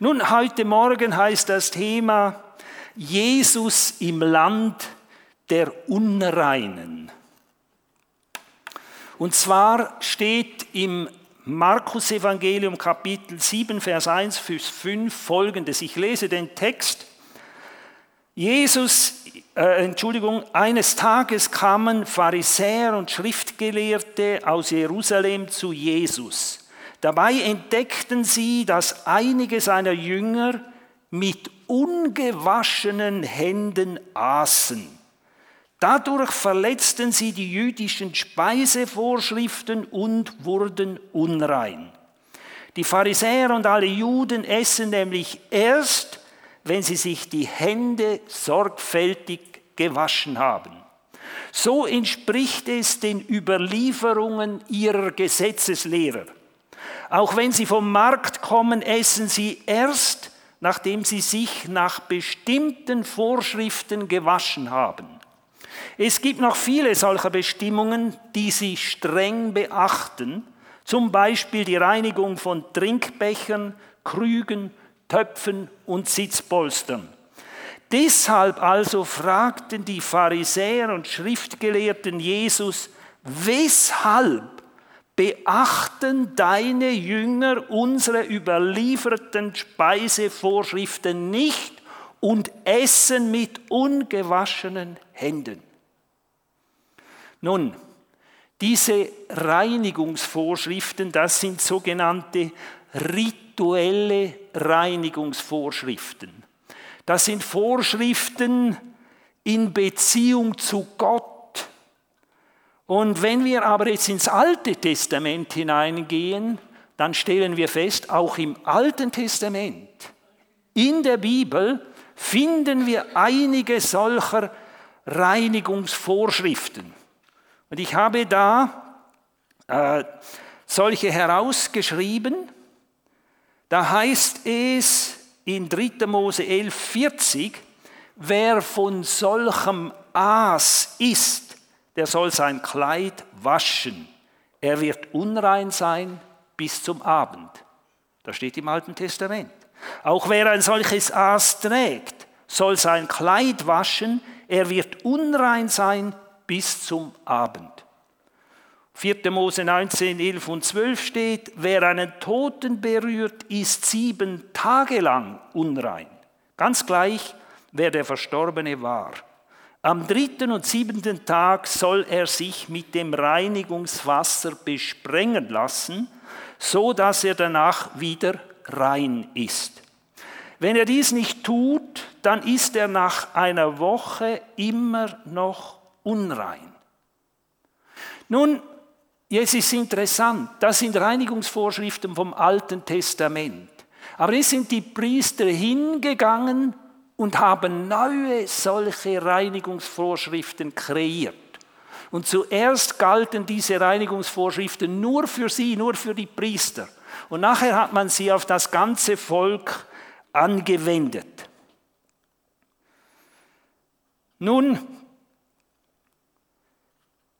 Nun, heute Morgen heißt das Thema Jesus im Land der Unreinen. Und zwar steht im Markus Evangelium Kapitel 7, Vers 1 bis 5 folgendes. Ich lese den Text. Jesus, äh, Entschuldigung, eines Tages kamen Pharisäer und Schriftgelehrte aus Jerusalem zu Jesus. Dabei entdeckten sie, dass einige seiner Jünger mit ungewaschenen Händen aßen. Dadurch verletzten sie die jüdischen Speisevorschriften und wurden unrein. Die Pharisäer und alle Juden essen nämlich erst, wenn sie sich die Hände sorgfältig gewaschen haben. So entspricht es den Überlieferungen ihrer Gesetzeslehrer. Auch wenn sie vom Markt kommen, essen sie erst, nachdem sie sich nach bestimmten Vorschriften gewaschen haben. Es gibt noch viele solcher Bestimmungen, die sie streng beachten, zum Beispiel die Reinigung von Trinkbechern, Krügen, Töpfen und Sitzpolstern. Deshalb also fragten die Pharisäer und Schriftgelehrten Jesus, weshalb beachten deine Jünger unsere überlieferten Speisevorschriften nicht und essen mit ungewaschenen Händen. Nun, diese Reinigungsvorschriften, das sind sogenannte rituelle Reinigungsvorschriften. Das sind Vorschriften in Beziehung zu Gott und wenn wir aber jetzt ins Alte Testament hineingehen, dann stellen wir fest, auch im Alten Testament, in der Bibel finden wir einige solcher Reinigungsvorschriften. Und ich habe da äh, solche herausgeschrieben. Da heißt es in 3. Mose 11, 40, wer von solchem Aas isst, der soll sein Kleid waschen. Er wird unrein sein bis zum Abend. Das steht im Alten Testament. Auch wer ein solches Aas trägt, soll sein Kleid waschen. Er wird unrein sein bis zum Abend. 4. Mose 19, 11 und 12 steht, wer einen Toten berührt, ist sieben Tage lang unrein. Ganz gleich, wer der Verstorbene war. Am dritten und siebenten Tag soll er sich mit dem Reinigungswasser besprengen lassen, so dass er danach wieder rein ist. Wenn er dies nicht tut, dann ist er nach einer Woche immer noch unrein. Nun, jetzt ist interessant, das sind Reinigungsvorschriften vom Alten Testament. Aber es sind die Priester hingegangen und haben neue solche Reinigungsvorschriften kreiert. Und zuerst galten diese Reinigungsvorschriften nur für sie, nur für die Priester. Und nachher hat man sie auf das ganze Volk angewendet. Nun,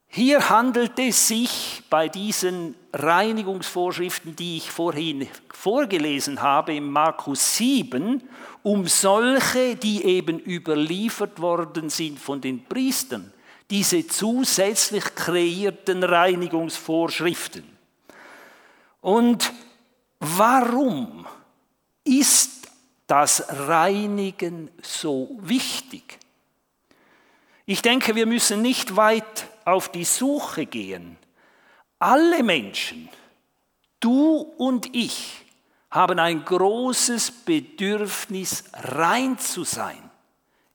hier handelt es sich bei diesen Reinigungsvorschriften, die ich vorhin vorgelesen habe, im Markus 7, um solche, die eben überliefert worden sind von den Priestern, diese zusätzlich kreierten Reinigungsvorschriften. Und warum ist das Reinigen so wichtig? Ich denke, wir müssen nicht weit auf die Suche gehen. Alle Menschen, du und ich, haben ein großes Bedürfnis, rein zu sein,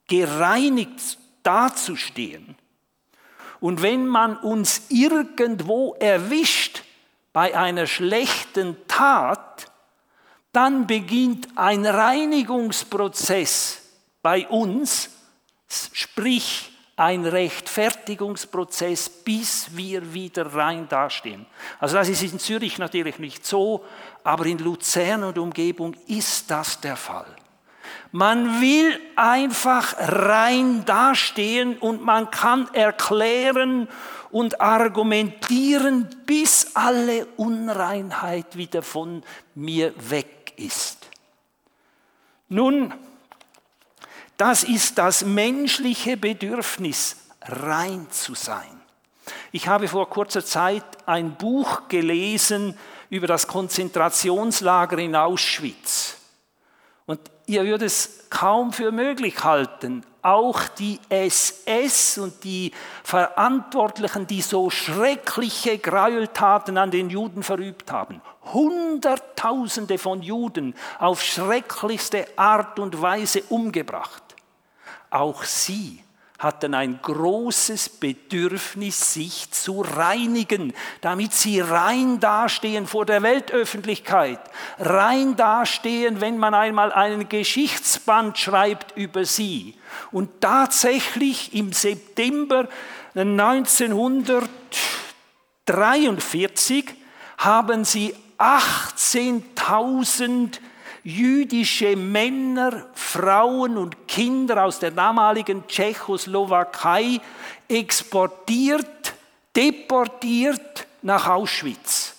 gereinigt dazustehen. Und wenn man uns irgendwo erwischt bei einer schlechten Tat, dann beginnt ein Reinigungsprozess bei uns, sprich ein Rechtfertigungsprozess, bis wir wieder rein dastehen. Also das ist in Zürich natürlich nicht so, aber in Luzern und Umgebung ist das der Fall. Man will einfach rein dastehen und man kann erklären und argumentieren, bis alle Unreinheit wieder von mir weg ist. Nun, das ist das menschliche Bedürfnis, rein zu sein. Ich habe vor kurzer Zeit ein Buch gelesen über das Konzentrationslager in Auschwitz. Und ihr würdet es kaum für möglich halten, auch die SS und die Verantwortlichen, die so schreckliche Gräueltaten an den Juden verübt haben. Hunderttausende von Juden auf schrecklichste Art und Weise umgebracht. Auch sie hatten ein großes Bedürfnis, sich zu reinigen, damit sie rein dastehen vor der Weltöffentlichkeit, rein dastehen, wenn man einmal einen Geschichtsband schreibt über sie. Und tatsächlich im September 1943 haben sie 18.000 jüdische Männer, Frauen und Kinder aus der damaligen Tschechoslowakei exportiert, deportiert nach Auschwitz.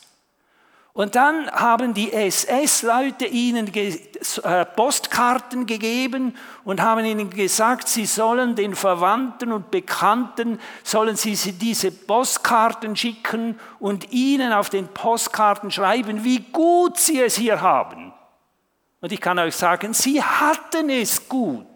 Und dann haben die SS-Leute ihnen äh, Postkarten gegeben und haben ihnen gesagt, sie sollen den Verwandten und Bekannten, sollen sie diese Postkarten schicken und ihnen auf den Postkarten schreiben, wie gut sie es hier haben. Und ich kann euch sagen, sie hatten es gut.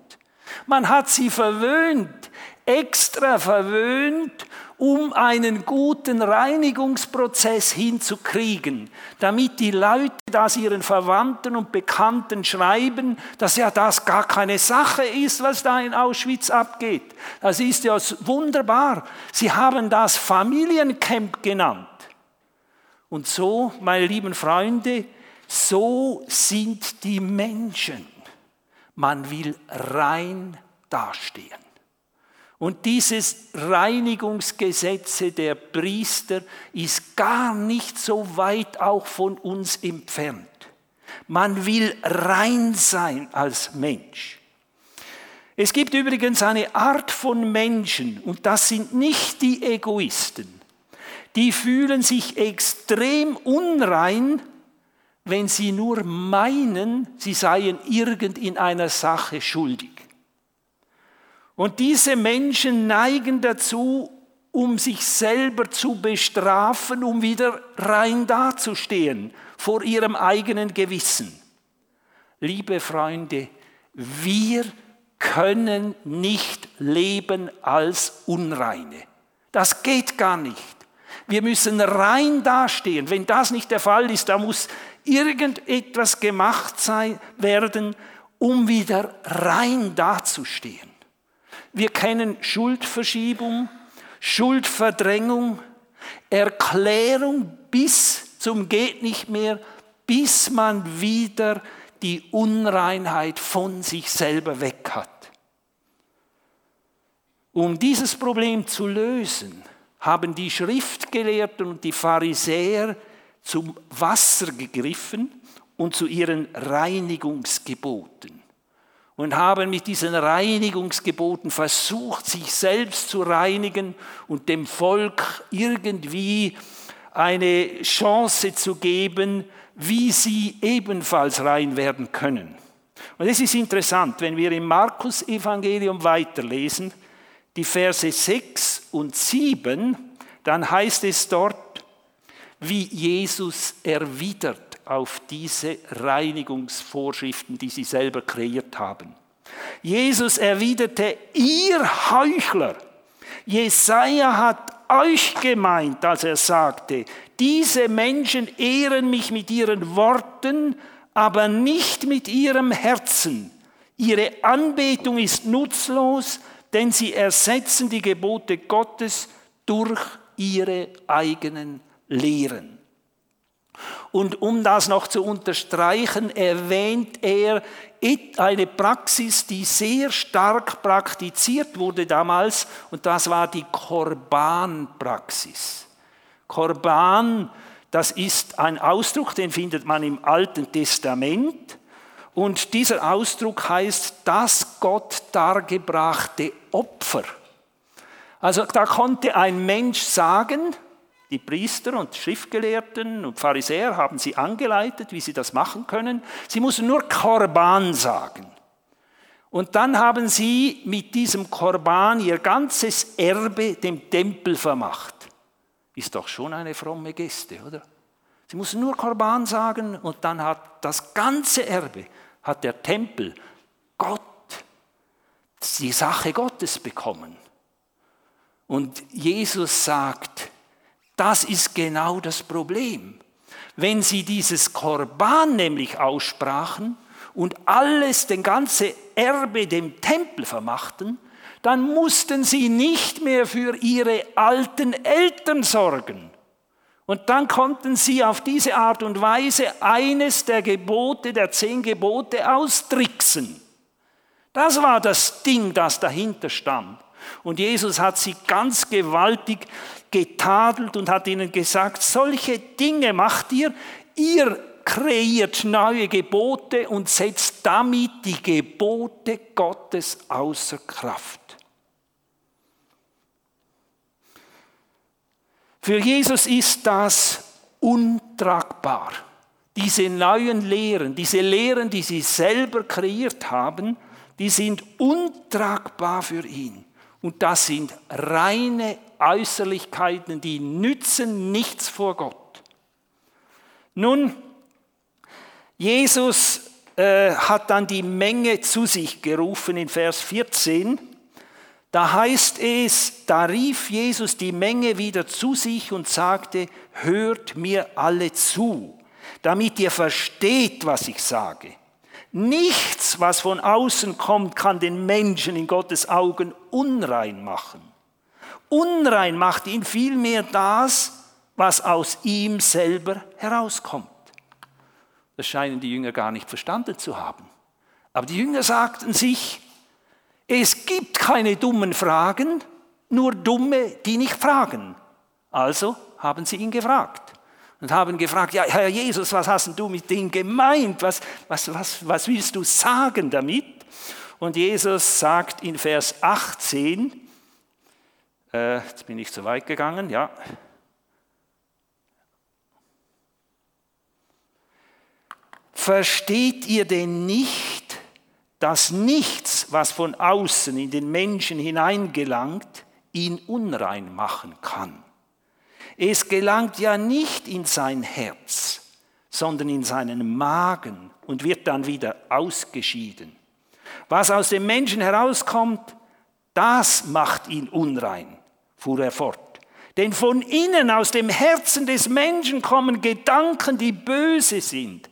Man hat sie verwöhnt, extra verwöhnt, um einen guten Reinigungsprozess hinzukriegen, damit die Leute das ihren Verwandten und Bekannten schreiben, dass ja das gar keine Sache ist, was da in Auschwitz abgeht. Das ist ja wunderbar. Sie haben das Familiencamp genannt. Und so, meine lieben Freunde, so sind die Menschen. Man will rein dastehen. Und dieses Reinigungsgesetze der Priester ist gar nicht so weit auch von uns entfernt. Man will rein sein als Mensch. Es gibt übrigens eine Art von Menschen, und das sind nicht die Egoisten, die fühlen sich extrem unrein, wenn sie nur meinen, sie seien irgend in einer Sache schuldig. Und diese Menschen neigen dazu, um sich selber zu bestrafen, um wieder rein dazustehen vor ihrem eigenen Gewissen. Liebe Freunde, wir können nicht leben als Unreine. Das geht gar nicht. Wir müssen rein dastehen. Wenn das nicht der Fall ist, da muss irgendetwas gemacht sein, werden, um wieder rein dazustehen. Wir kennen Schuldverschiebung, Schuldverdrängung, Erklärung bis zum geht nicht mehr, bis man wieder die Unreinheit von sich selber weg hat. Um dieses Problem zu lösen, haben die Schriftgelehrten und die Pharisäer zum Wasser gegriffen und zu ihren Reinigungsgeboten und haben mit diesen Reinigungsgeboten versucht, sich selbst zu reinigen und dem Volk irgendwie eine Chance zu geben, wie sie ebenfalls rein werden können. Und es ist interessant, wenn wir im Markus-Evangelium weiterlesen, die Verse 6 und 7, dann heißt es dort, wie Jesus erwidert auf diese Reinigungsvorschriften, die sie selber kreiert haben. Jesus erwiderte, ihr Heuchler, Jesaja hat euch gemeint, als er sagte, diese Menschen ehren mich mit ihren Worten, aber nicht mit ihrem Herzen. Ihre Anbetung ist nutzlos, denn sie ersetzen die Gebote Gottes durch ihre eigenen Lehren. Und um das noch zu unterstreichen, erwähnt er eine Praxis, die sehr stark praktiziert wurde damals, und das war die Korbanpraxis. Korban, das ist ein Ausdruck, den findet man im Alten Testament. Und dieser Ausdruck heißt das Gott dargebrachte Opfer. Also da konnte ein Mensch sagen, die Priester und Schriftgelehrten und Pharisäer haben sie angeleitet, wie sie das machen können. Sie mussten nur Korban sagen. Und dann haben sie mit diesem Korban ihr ganzes Erbe dem Tempel vermacht. Ist doch schon eine fromme Geste, oder? Sie mussten nur Korban sagen und dann hat das ganze Erbe, hat der Tempel Gott, die Sache Gottes bekommen. Und Jesus sagt, das ist genau das Problem. Wenn sie dieses Korban nämlich aussprachen und alles, den ganze Erbe dem Tempel vermachten, dann mussten sie nicht mehr für ihre alten Eltern sorgen. Und dann konnten sie auf diese Art und Weise eines der Gebote, der zehn Gebote austricksen. Das war das Ding, das dahinter stand. Und Jesus hat sie ganz gewaltig getadelt und hat ihnen gesagt, solche Dinge macht ihr, ihr kreiert neue Gebote und setzt damit die Gebote Gottes außer Kraft. Für Jesus ist das untragbar. Diese neuen Lehren, diese Lehren, die sie selber kreiert haben, die sind untragbar für ihn. Und das sind reine Äußerlichkeiten, die nützen nichts vor Gott. Nun, Jesus äh, hat dann die Menge zu sich gerufen in Vers 14. Da heißt es, da rief Jesus die Menge wieder zu sich und sagte, hört mir alle zu, damit ihr versteht, was ich sage. Nichts, was von außen kommt, kann den Menschen in Gottes Augen unrein machen. Unrein macht ihn vielmehr das, was aus ihm selber herauskommt. Das scheinen die Jünger gar nicht verstanden zu haben. Aber die Jünger sagten sich, es gibt keine dummen Fragen, nur dumme, die nicht fragen. Also haben sie ihn gefragt und haben gefragt, ja, Herr Jesus, was hast du mit denen gemeint? Was, was, was, was willst du sagen damit? Und Jesus sagt in Vers 18, äh, jetzt bin ich zu weit gegangen, ja. Versteht ihr denn nicht, dass nichts, was von außen in den Menschen hineingelangt, ihn unrein machen kann? Es gelangt ja nicht in sein Herz, sondern in seinen Magen und wird dann wieder ausgeschieden. Was aus dem Menschen herauskommt, das macht ihn unrein, fuhr er fort. Denn von innen, aus dem Herzen des Menschen kommen Gedanken, die böse sind.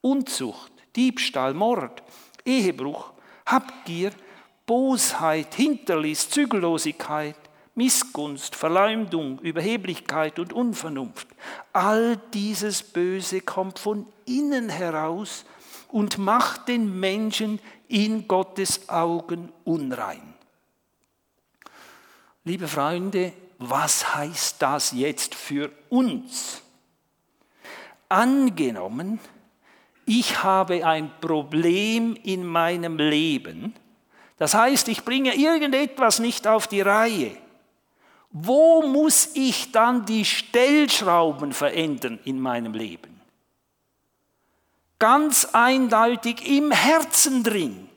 Unzucht, Diebstahl, Mord, Ehebruch, Habgier, Bosheit, Hinterlist, Zügellosigkeit, Missgunst, Verleumdung, Überheblichkeit und Unvernunft. All dieses Böse kommt von innen heraus und macht den Menschen in Gottes Augen unrein. Liebe Freunde, was heißt das jetzt für uns? Angenommen, ich habe ein Problem in meinem Leben, das heißt, ich bringe irgendetwas nicht auf die Reihe wo muss ich dann die Stellschrauben verändern in meinem Leben? Ganz eindeutig im Herzen drin.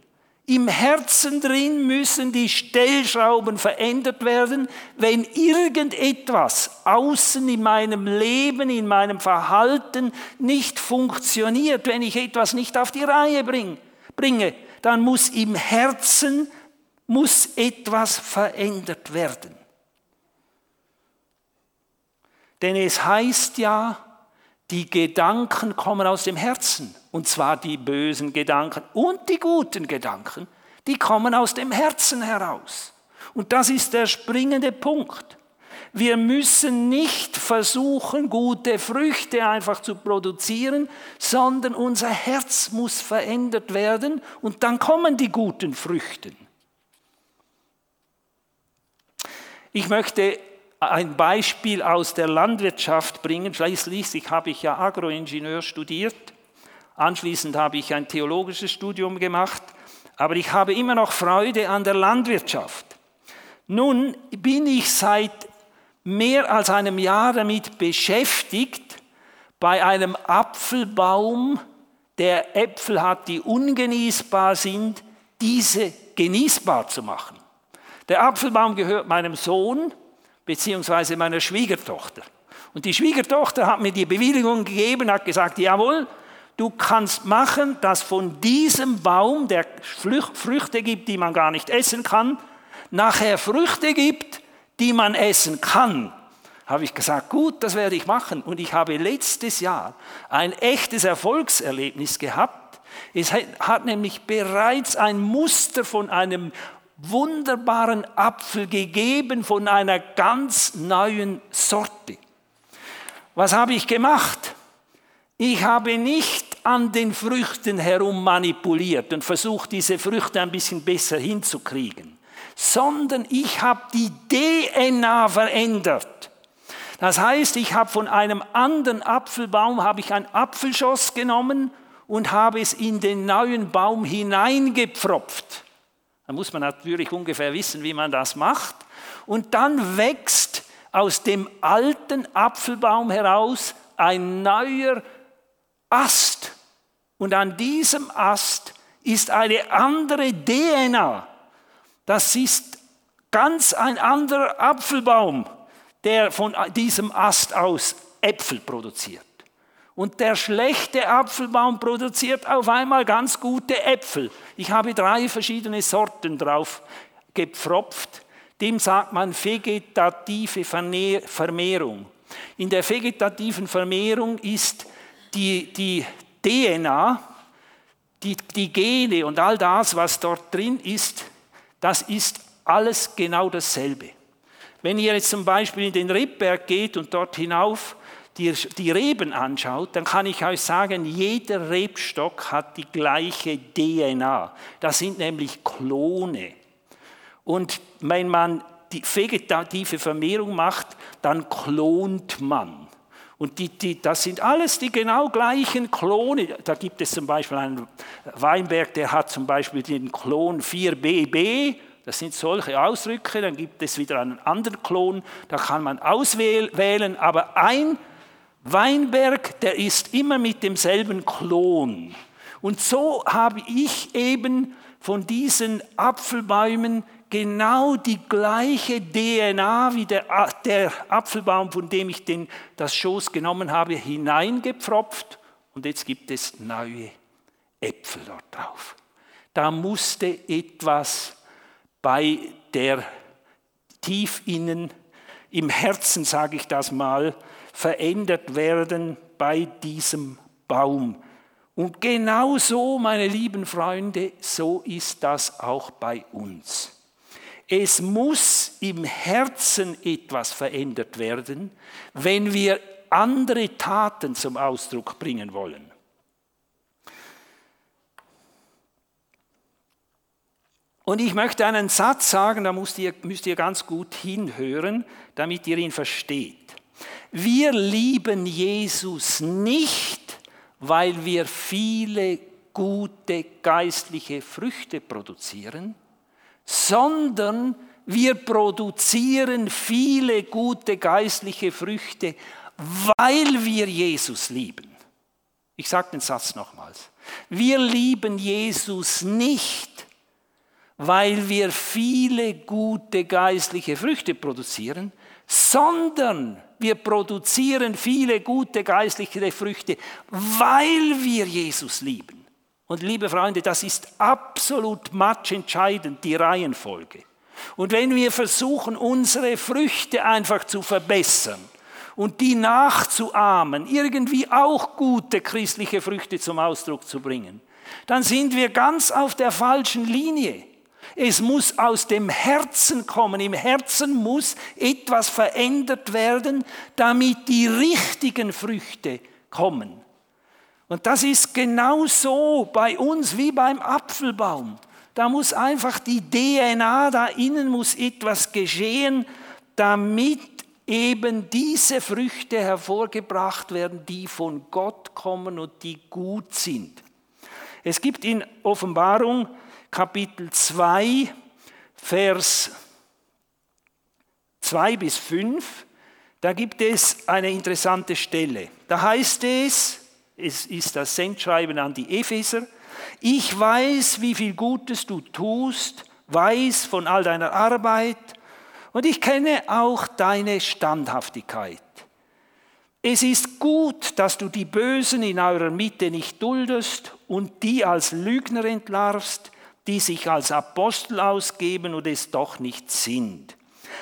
Im Herzen drin müssen die Stellschrauben verändert werden, wenn irgendetwas außen in meinem Leben, in meinem Verhalten nicht funktioniert, wenn ich etwas nicht auf die Reihe bringe, dann muss im Herzen muss etwas verändert werden. Denn es heißt ja, die Gedanken kommen aus dem Herzen. Und zwar die bösen Gedanken und die guten Gedanken, die kommen aus dem Herzen heraus. Und das ist der springende Punkt. Wir müssen nicht versuchen, gute Früchte einfach zu produzieren, sondern unser Herz muss verändert werden und dann kommen die guten Früchte. Ich möchte ein Beispiel aus der Landwirtschaft bringen. Schließlich habe ich ja Agroingenieur studiert. Anschließend habe ich ein theologisches Studium gemacht. Aber ich habe immer noch Freude an der Landwirtschaft. Nun bin ich seit mehr als einem Jahr damit beschäftigt, bei einem Apfelbaum, der Äpfel hat, die ungenießbar sind, diese genießbar zu machen. Der Apfelbaum gehört meinem Sohn beziehungsweise meiner Schwiegertochter. Und die Schwiegertochter hat mir die Bewilligung gegeben, hat gesagt, jawohl, du kannst machen, dass von diesem Baum, der Früchte gibt, die man gar nicht essen kann, nachher Früchte gibt, die man essen kann. Habe ich gesagt, gut, das werde ich machen. Und ich habe letztes Jahr ein echtes Erfolgserlebnis gehabt. Es hat nämlich bereits ein Muster von einem wunderbaren Apfel gegeben von einer ganz neuen Sorte. Was habe ich gemacht? Ich habe nicht an den Früchten herum manipuliert und versucht, diese Früchte ein bisschen besser hinzukriegen, sondern ich habe die DNA verändert. Das heißt, ich habe von einem anderen Apfelbaum habe ich ein Apfelschoss genommen und habe es in den neuen Baum hineingepfropft. Muss man natürlich ungefähr wissen, wie man das macht. Und dann wächst aus dem alten Apfelbaum heraus ein neuer Ast. Und an diesem Ast ist eine andere DNA. Das ist ganz ein anderer Apfelbaum, der von diesem Ast aus Äpfel produziert. Und der schlechte Apfelbaum produziert auf einmal ganz gute Äpfel. Ich habe drei verschiedene Sorten drauf gepfropft. Dem sagt man vegetative Vermehrung. In der vegetativen Vermehrung ist die, die DNA, die, die Gene und all das, was dort drin ist, das ist alles genau dasselbe. Wenn ihr jetzt zum Beispiel in den Rebberg geht und dort hinauf die, Reben anschaut, dann kann ich euch sagen, jeder Rebstock hat die gleiche DNA. Das sind nämlich Klone. Und wenn man die vegetative Vermehrung macht, dann klont man. Und die, die, das sind alles die genau gleichen Klone. Da gibt es zum Beispiel einen Weinberg, der hat zum Beispiel den Klon 4BB. Das sind solche Ausdrücke. Dann gibt es wieder einen anderen Klon. Da kann man auswählen. Aber ein Weinberg, der ist immer mit demselben Klon. Und so habe ich eben von diesen Apfelbäumen genau die gleiche DNA wie der, der Apfelbaum, von dem ich den, das Schoß genommen habe, hineingepfropft. Und jetzt gibt es neue Äpfel dort drauf. Da musste etwas bei der tief innen, im Herzen sage ich das mal, verändert werden bei diesem Baum. Und genau so, meine lieben Freunde, so ist das auch bei uns. Es muss im Herzen etwas verändert werden, wenn wir andere Taten zum Ausdruck bringen wollen. Und ich möchte einen Satz sagen, da müsst ihr, müsst ihr ganz gut hinhören, damit ihr ihn versteht. Wir lieben Jesus nicht, weil wir viele gute geistliche Früchte produzieren, sondern wir produzieren viele gute geistliche Früchte, weil wir Jesus lieben. Ich sage den Satz nochmals. Wir lieben Jesus nicht, weil wir viele gute geistliche Früchte produzieren, sondern wir produzieren viele gute geistliche Früchte, weil wir Jesus lieben. Und liebe Freunde, das ist absolut matchentscheidend, die Reihenfolge. Und wenn wir versuchen, unsere Früchte einfach zu verbessern und die nachzuahmen, irgendwie auch gute christliche Früchte zum Ausdruck zu bringen, dann sind wir ganz auf der falschen Linie. Es muss aus dem Herzen kommen. Im Herzen muss etwas verändert werden, damit die richtigen Früchte kommen. Und das ist genauso bei uns wie beim Apfelbaum. Da muss einfach die DNA, da innen muss etwas geschehen, damit eben diese Früchte hervorgebracht werden, die von Gott kommen und die gut sind. Es gibt in Offenbarung Kapitel 2, Vers 2 bis 5, da gibt es eine interessante Stelle. Da heißt es, es ist das Sendschreiben an die Epheser, Ich weiß, wie viel Gutes du tust, weiß von all deiner Arbeit und ich kenne auch deine Standhaftigkeit. Es ist gut, dass du die Bösen in eurer Mitte nicht duldest und die als Lügner entlarvst, die sich als Apostel ausgeben und es doch nicht sind.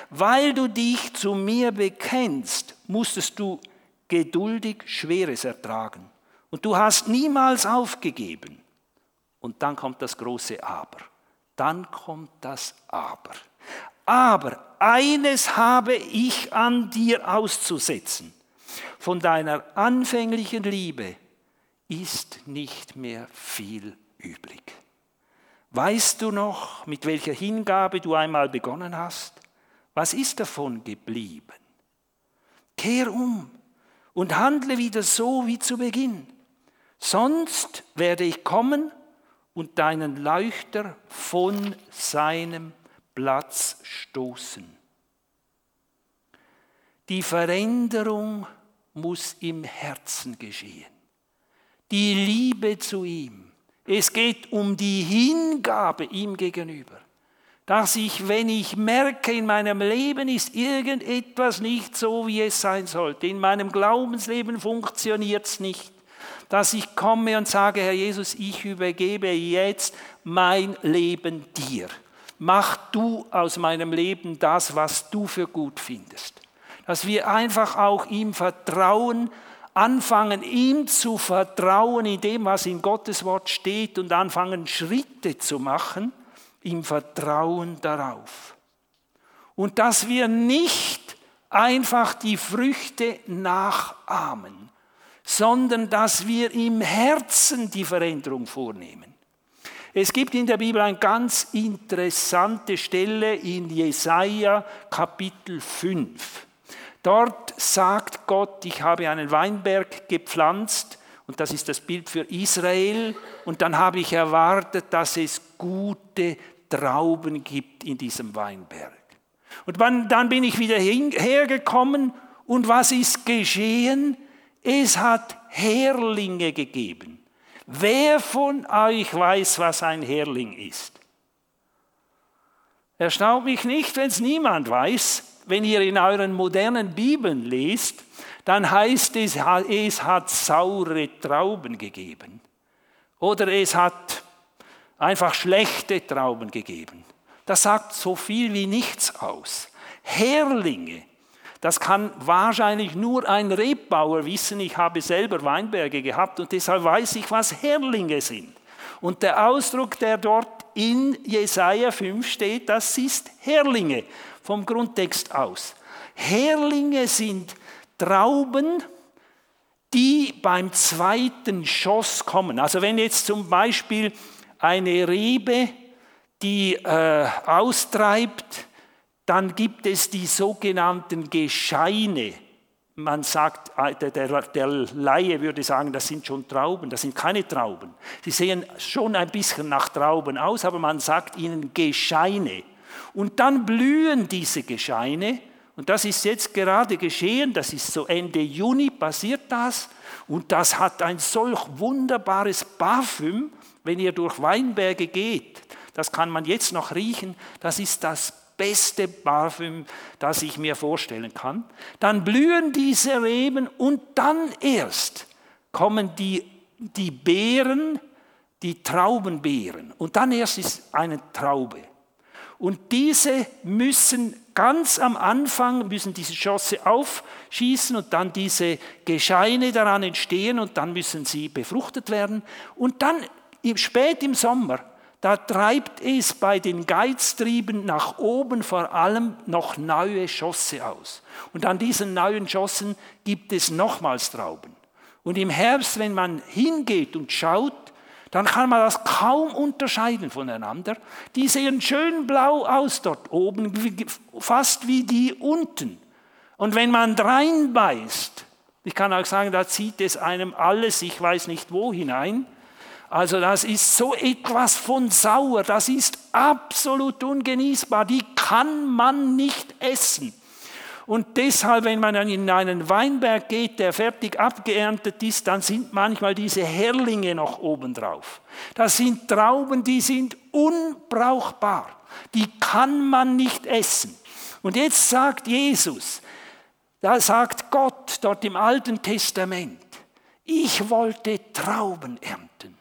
Weil du dich zu mir bekennst, musstest du geduldig Schweres ertragen. Und du hast niemals aufgegeben. Und dann kommt das große Aber. Dann kommt das Aber. Aber eines habe ich an dir auszusetzen von deiner anfänglichen Liebe ist nicht mehr viel übrig. Weißt du noch, mit welcher Hingabe du einmal begonnen hast? Was ist davon geblieben? Kehr um und handle wieder so wie zu Beginn. Sonst werde ich kommen und deinen Leuchter von seinem Platz stoßen. Die Veränderung muss im Herzen geschehen. Die Liebe zu ihm. Es geht um die Hingabe ihm gegenüber. Dass ich, wenn ich merke, in meinem Leben ist irgendetwas nicht so, wie es sein sollte, in meinem Glaubensleben funktioniert es nicht, dass ich komme und sage, Herr Jesus, ich übergebe jetzt mein Leben dir. Mach du aus meinem Leben das, was du für gut findest dass wir einfach auch ihm vertrauen, anfangen, ihm zu vertrauen in dem, was in Gottes Wort steht und anfangen, Schritte zu machen, im Vertrauen darauf. Und dass wir nicht einfach die Früchte nachahmen, sondern dass wir im Herzen die Veränderung vornehmen. Es gibt in der Bibel eine ganz interessante Stelle in Jesaja Kapitel 5. Dort sagt Gott, ich habe einen Weinberg gepflanzt und das ist das Bild für Israel und dann habe ich erwartet, dass es gute Trauben gibt in diesem Weinberg. Und dann bin ich wieder hergekommen und was ist geschehen? Es hat Herlinge gegeben. Wer von euch weiß, was ein Herling ist? Erstaunt mich nicht, wenn es niemand weiß wenn ihr in euren modernen Bibeln lest, dann heißt es, es hat saure Trauben gegeben. Oder es hat einfach schlechte Trauben gegeben. Das sagt so viel wie nichts aus. Herlinge, das kann wahrscheinlich nur ein Rebbauer wissen. Ich habe selber Weinberge gehabt und deshalb weiß ich, was Herlinge sind. Und der Ausdruck, der dort in Jesaja 5 steht, das ist Herlinge vom Grundtext aus. Herlinge sind Trauben, die beim zweiten Schoss kommen. Also wenn jetzt zum Beispiel eine Rebe, die äh, austreibt, dann gibt es die sogenannten Gescheine. Man sagt, äh, der, der, der Laie würde sagen, das sind schon Trauben, das sind keine Trauben. Sie sehen schon ein bisschen nach Trauben aus, aber man sagt ihnen Gescheine. Und dann blühen diese Gescheine. Und das ist jetzt gerade geschehen, das ist so Ende Juni passiert das. Und das hat ein solch wunderbares Parfüm, wenn ihr durch Weinberge geht. Das kann man jetzt noch riechen. Das ist das beste Parfüm, das ich mir vorstellen kann. Dann blühen diese Reben und dann erst kommen die, die Beeren, die Traubenbeeren. Und dann erst ist eine Traube. Und diese müssen ganz am Anfang, müssen diese Schosse aufschießen und dann diese Gescheine daran entstehen und dann müssen sie befruchtet werden. Und dann spät im Sommer, da treibt es bei den Geiztrieben nach oben vor allem noch neue Schosse aus. Und an diesen neuen Schossen gibt es nochmals Trauben. Und im Herbst, wenn man hingeht und schaut, dann kann man das kaum unterscheiden voneinander. Die sehen schön blau aus dort oben, fast wie die unten. Und wenn man reinbeißt, ich kann auch sagen, da zieht es einem alles, ich weiß nicht wo hinein. Also das ist so etwas von sauer, das ist absolut ungenießbar, die kann man nicht essen. Und deshalb, wenn man in einen Weinberg geht, der fertig abgeerntet ist, dann sind manchmal diese Herlinge noch obendrauf. Das sind Trauben, die sind unbrauchbar. Die kann man nicht essen. Und jetzt sagt Jesus, da sagt Gott dort im Alten Testament, ich wollte Trauben ernten.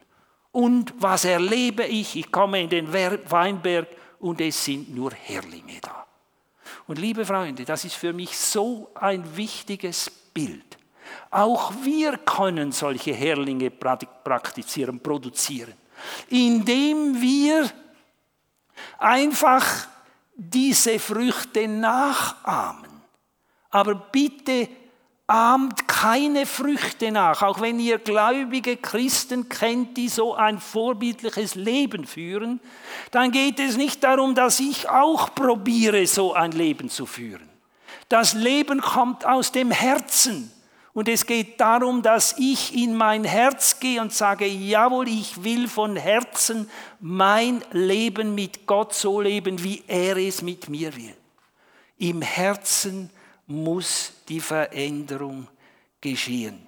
Und was erlebe ich? Ich komme in den Weinberg und es sind nur Herlinge da. Und liebe Freunde, das ist für mich so ein wichtiges Bild. Auch wir können solche Herlinge praktizieren, produzieren, indem wir einfach diese Früchte nachahmen. Aber bitte ahmt keine Früchte nach, auch wenn ihr gläubige Christen kennt, die so ein vorbildliches Leben führen, dann geht es nicht darum, dass ich auch probiere, so ein Leben zu führen. Das Leben kommt aus dem Herzen. Und es geht darum, dass ich in mein Herz gehe und sage, jawohl, ich will von Herzen mein Leben mit Gott so leben, wie er es mit mir will. Im Herzen muss die Veränderung geschehen.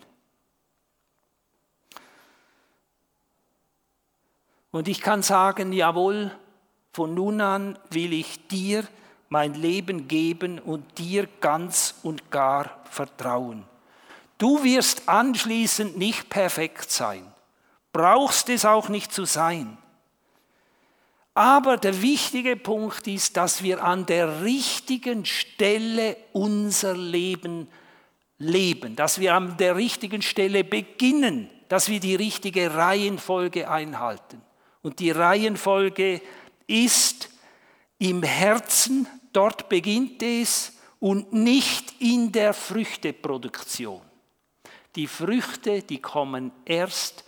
Und ich kann sagen, jawohl, von nun an will ich dir mein Leben geben und dir ganz und gar vertrauen. Du wirst anschließend nicht perfekt sein, brauchst es auch nicht zu sein. Aber der wichtige Punkt ist, dass wir an der richtigen Stelle unser Leben leben, dass wir an der richtigen Stelle beginnen, dass wir die richtige Reihenfolge einhalten. Und die Reihenfolge ist im Herzen, dort beginnt es und nicht in der Früchteproduktion. Die Früchte, die kommen erst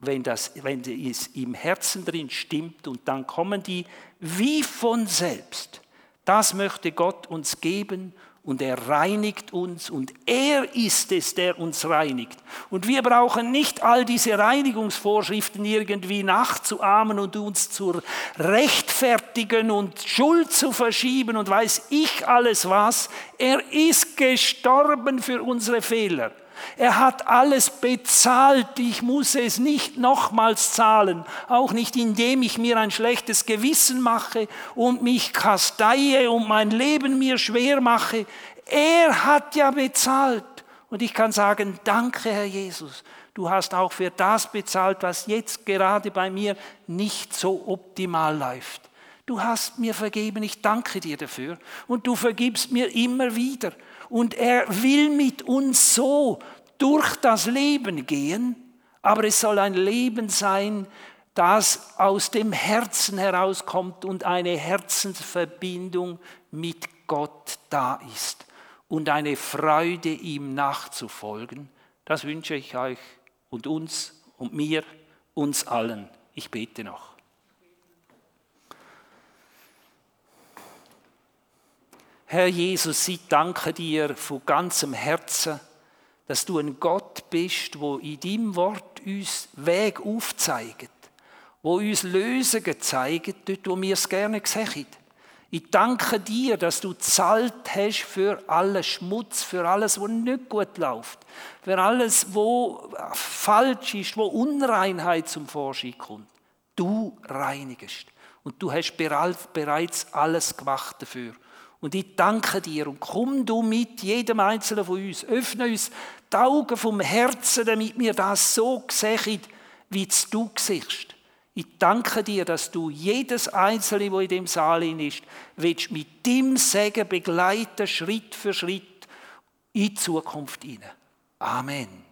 wenn, das, wenn es im Herzen drin stimmt und dann kommen die wie von selbst. Das möchte Gott uns geben und er reinigt uns und er ist es, der uns reinigt. Und wir brauchen nicht all diese Reinigungsvorschriften irgendwie nachzuahmen und uns zu rechtfertigen und Schuld zu verschieben und weiß ich alles was. Er ist gestorben für unsere Fehler. Er hat alles bezahlt. Ich muss es nicht nochmals zahlen. Auch nicht indem ich mir ein schlechtes Gewissen mache und mich kasteie und mein Leben mir schwer mache. Er hat ja bezahlt. Und ich kann sagen, danke Herr Jesus. Du hast auch für das bezahlt, was jetzt gerade bei mir nicht so optimal läuft. Du hast mir vergeben, ich danke dir dafür. Und du vergibst mir immer wieder. Und er will mit uns so durch das Leben gehen, aber es soll ein Leben sein, das aus dem Herzen herauskommt und eine Herzensverbindung mit Gott da ist und eine Freude, ihm nachzufolgen. Das wünsche ich euch und uns und mir, uns allen. Ich bete noch. Herr Jesus, ich danke dir von ganzem Herzen, dass du ein Gott bist, wo in deinem Wort uns Weg aufzeigt, wo uns Lösungen zeigt, dort, wo wir es gerne sehen. Ich danke dir, dass du zahlt hast für alles Schmutz, für alles, was nicht gut läuft, für alles, wo falsch ist, wo Unreinheit zum Vorschein kommt. Du reinigst. Und du hast bereits alles gemacht dafür. Und ich danke dir und komm du mit jedem Einzelnen von uns. Öffne uns die Augen vom Herzen, damit wir das so sehen, wie du siehst. Ich danke dir, dass du jedes Einzelne, wo in dem Saal ist, willst mit dem Segen begleiten, Schritt für Schritt in die Zukunft hinein. Amen.